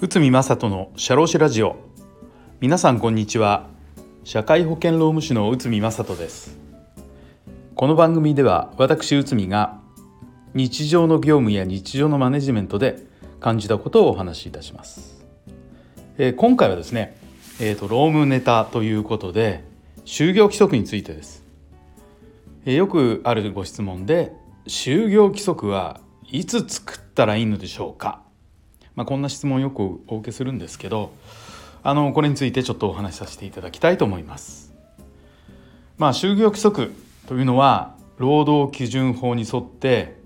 内海正人の社労士ラジオ。皆さんこんにちは。社会保険労務士の内海正人です。この番組では私内海が日常の業務や日常のマネジメントで感じたことをお話しいたします、えー、今回はですねえーと、労務ネタということで就業規則についてです、え、よくあるご質問で就業規則はいつ作ったらいいのでしょうか？まあ、こんな質問をよくお受けするんですけどあのこれについてちょっとお話しさせていただきたいと思います。まあ、就業規則というのは労働基準法に沿って、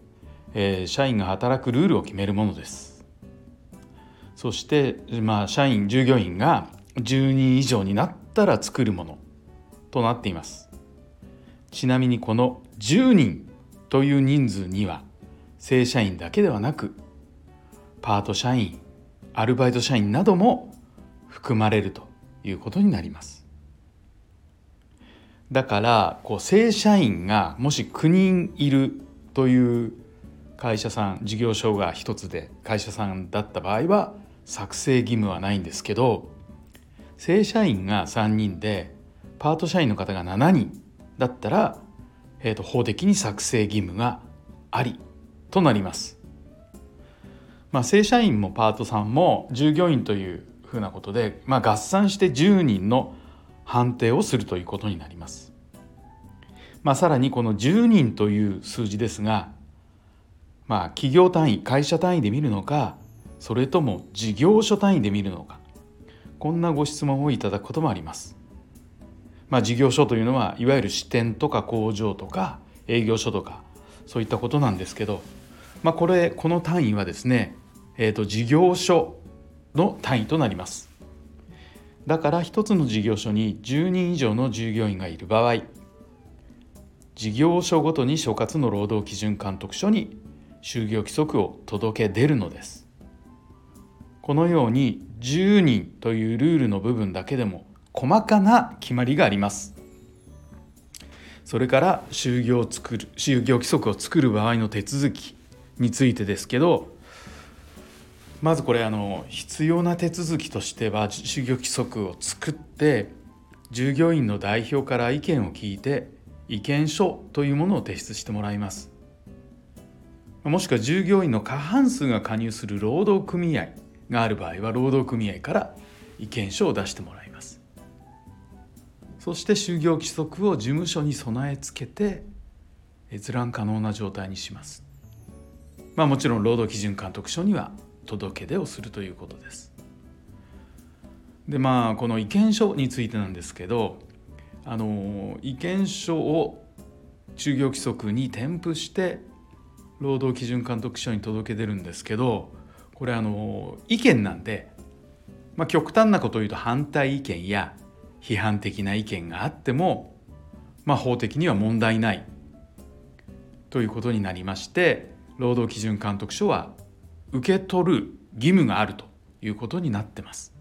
えー、社員が働くルールを決めるものです。そして、まあ、社員従業員が10人以上になったら作るものとなっています。ちなみにこの10人という人数には正社員だけではなくパート社員アルバイト社員なども含まれるということになります。だからこう正社員がもし9人いるという会社さん事業所が一つで会社さんだった場合は作成義務はないんですけど正社員が3人でパート社員の方が7人だったら、えー、と法的に作成義務がありとなります。まあ、正社員もパートさんも従業員というふうなことで、まあ、合算して10人の判定をするということになります。まあ、さらにこの10人という数字ですが、まあ、企業単位会社単位で見るのかそれとも事業所単位で見るのかこんなご質問をいただくこともあります。まあ、事業所というのはいわゆる支店とか工場とか営業所とかそういったことなんですけど、まあ、これこの単位はですねえーと、事業所の単位となります。だから一つの事業所に10人以上の従業員がいる場合事業所ごとに所轄の労働基準監督署に就業規則を届け出るのです。このように10人というルールの部分だけでも細かな決まりがあります。それから就業を作る就業規則を作る場合の手続きについてですけどまずこれあの必要な手続きとしては就業規則を作って従業員の代表から意見を聞いて意見書というものを提出してもらいます。もしくは従業員の過半数が加入する労働組合がある場合は労働組合から意見書を出してもらいます。そして就業規則を事務所に備え付けて閲覧可能な状態にしますまあもちろん労働基準監督署には届け出をするということです。でまあこの意見書についてなんですけどあの意見書を就業規則に添付して労働基準監督署に届け出るんですけどこれあの意見なんで、まあ、極端なことを言うと反対意見や批判的な意見があっても、まあ、法的には問題ない。ということになりまして労働基準監督署は受け取る義務があるということになってます。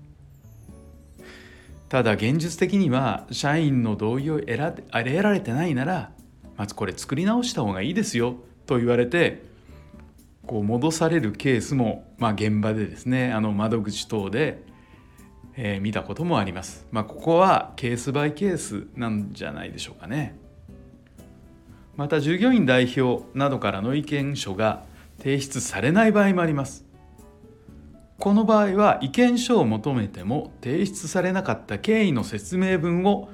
ただ現実的には社員の同意を得ら得られてないならまずこれ作り直した方がいいですよと言われてこう戻されるケースも、まあ、現場でですねあの窓口等で、えー、見たこともあります。まあ、ここはケースバイケースなんじゃないでしょうかね。また従業員代表などからの意見書が提出されない場合もありますこの場合は意見書を求めても提出されなかった経緯の説明文を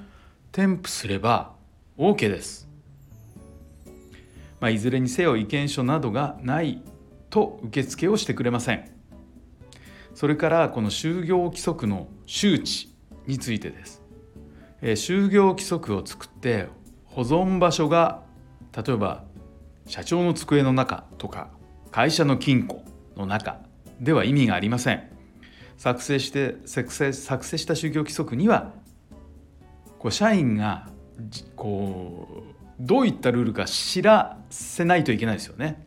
添付すれば OK です、まあ、いずれにせよ意見書などがないと受付をしてくれませんそれからこの就業規則の周知についてです、えー、就業規則を作って保存場所が例えば社長の机の中とか会社の金庫の中では意味がありません作成して作成作成した就業規則にはこう社員がこうどういったルールか知らせないといけないですよね。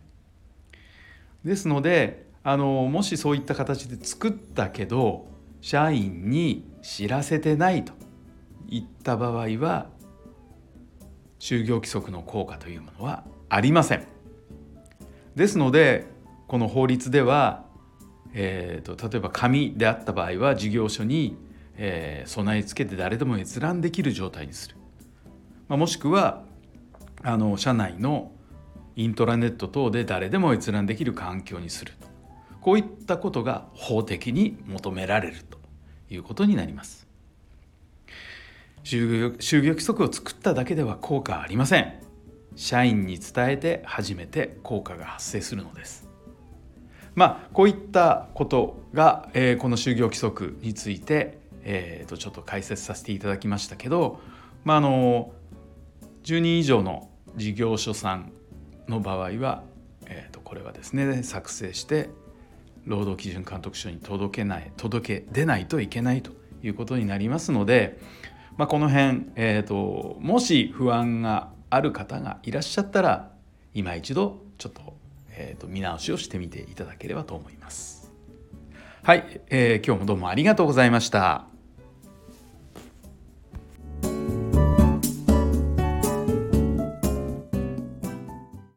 ですのであのもしそういった形で作ったけど社員に知らせてないといった場合は就業規則の効果というものはありません。ですのでこの法律では、えーと、例えば紙であった場合は事業所に、えー、備え付けて誰でも閲覧できる状態にする、まあ、もしくはあの社内のイントラネット等で誰でも閲覧できる環境にするとこういったことが法的に求められるということになります。就業就業規則を作っただけでは効果ありません。社員に伝えて初めて効果が発生するのです。まあこういったことが、えー、この就業規則について、えー、とちょっと解説させていただきましたけど、まあ、あの10人以上の事業所さんの場合は、えー、とこれはですね作成して労働基準監督署に届けない届け出ないといけないということになりますので、まあ、この辺、えーと、もし不安がある方がいらっしゃったら今一度ちょっと,、えーと、見直しをしてみていただければと思います。はい、えー、今日もどうもありがとうございました。